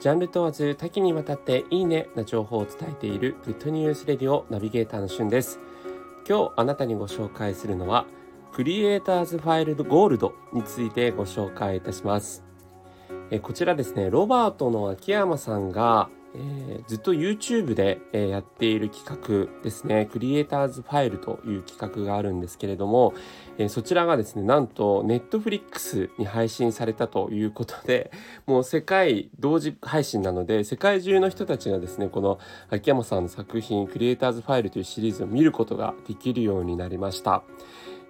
ジャンル問わず多岐にわたっていいねな情報を伝えているグッドニュースレディオナビゲーターのしゅんです。今日あなたにご紹介するのはクリエイターズファイルドゴールドについてご紹介いたします。えこちらですねロバートの秋山さんがえー、ずっと YouTube で、えー、やっている企画ですね、クリエイターズファイルという企画があるんですけれども、えー、そちらがですね、なんと Netflix に配信されたということで、もう世界同時配信なので、世界中の人たちがですね、この秋山さんの作品、クリエイターズファイルというシリーズを見ることができるようになりました。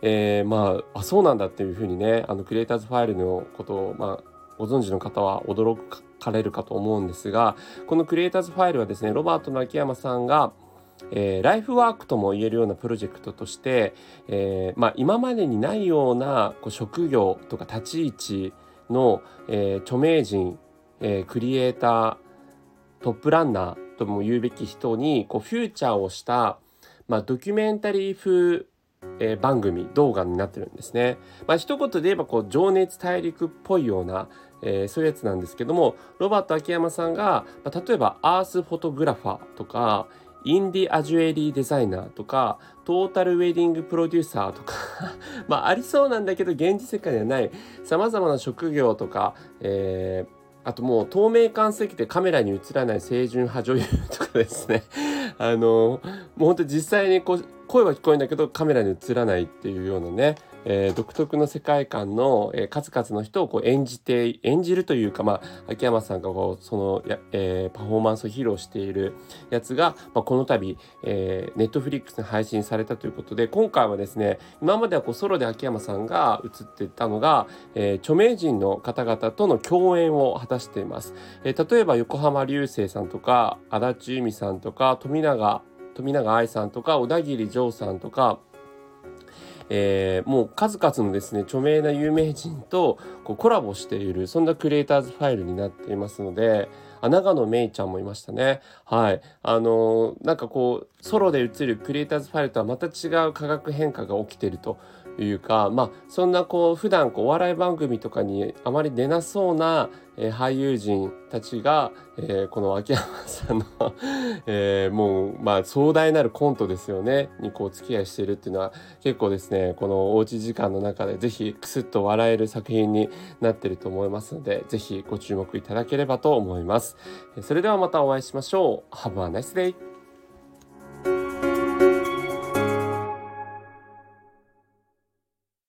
えー、まあ、あ、そうなんだっていうふうにね、あの、クリエイターズファイルのことを、まあ、ご存知の方は驚かれるかと思うんですがこのクリエイターズファイルはですねロバートの秋山さんがえー、ライフワークとも言えるようなプロジェクトとして、えー、まあ、今までにないようなこう職業とか立ち位置の、えー、著名人、えクリエイタートップランナーとも言うべき人にこうフューチャーをした、まあ、ドキュメンタリー風えー、番組動画になってるんですね。まあ一言で言えばこう情熱大陸っぽいような、えー、そういうやつなんですけどもロバート秋山さんが、まあ、例えばアースフォトグラファーとかインディアジュエリーデザイナーとかトータルウェディングプロデューサーとか まあありそうなんだけど現実世界ではないさまざまな職業とか、えーあともう透明感すぎてカメラに映らない清純派女優とかですね。あのもうほんと実際にこう声は聞こえるんだけどカメラに映らないっていうようなね、えー、独特の世界観の、えー、数々の人をこう演じて演じるというか、まあ、秋山さんがこうそのや、えー、パフォーマンスを披露しているやつが、まあ、この度、えー、ネットフリックスに配信されたということで今回はですね今まではこうソロで秋山さんが映っていたのが、えー、著名人の方々との共演を果たしています。えー、例えば横浜流星さんとか足立由美さんとか富永富永愛さんとか小田切丈さんとかえー、もう数々のですね著名な有名人とこうコラボしているそんなクリエイターズファイルになっていますのであ長野めいちゃんもいましたね。はい。あのー、なんかこうソロで映るクリエイターズファイルとはまた違う化学変化が起きてるというかまあそんなこう普段こうお笑い番組とかにあまり出なそうな、えー、俳優陣たちが、えー、この秋山さんの えー、もうまあ壮大なるコントですよねにこう付き合いしているっていうのは結構ですねねこのおうち時間の中で是非クスッと笑える作品になってると思いますので是非ご注目いただければと思います。それではまたお会いしましょう。Have a nice day!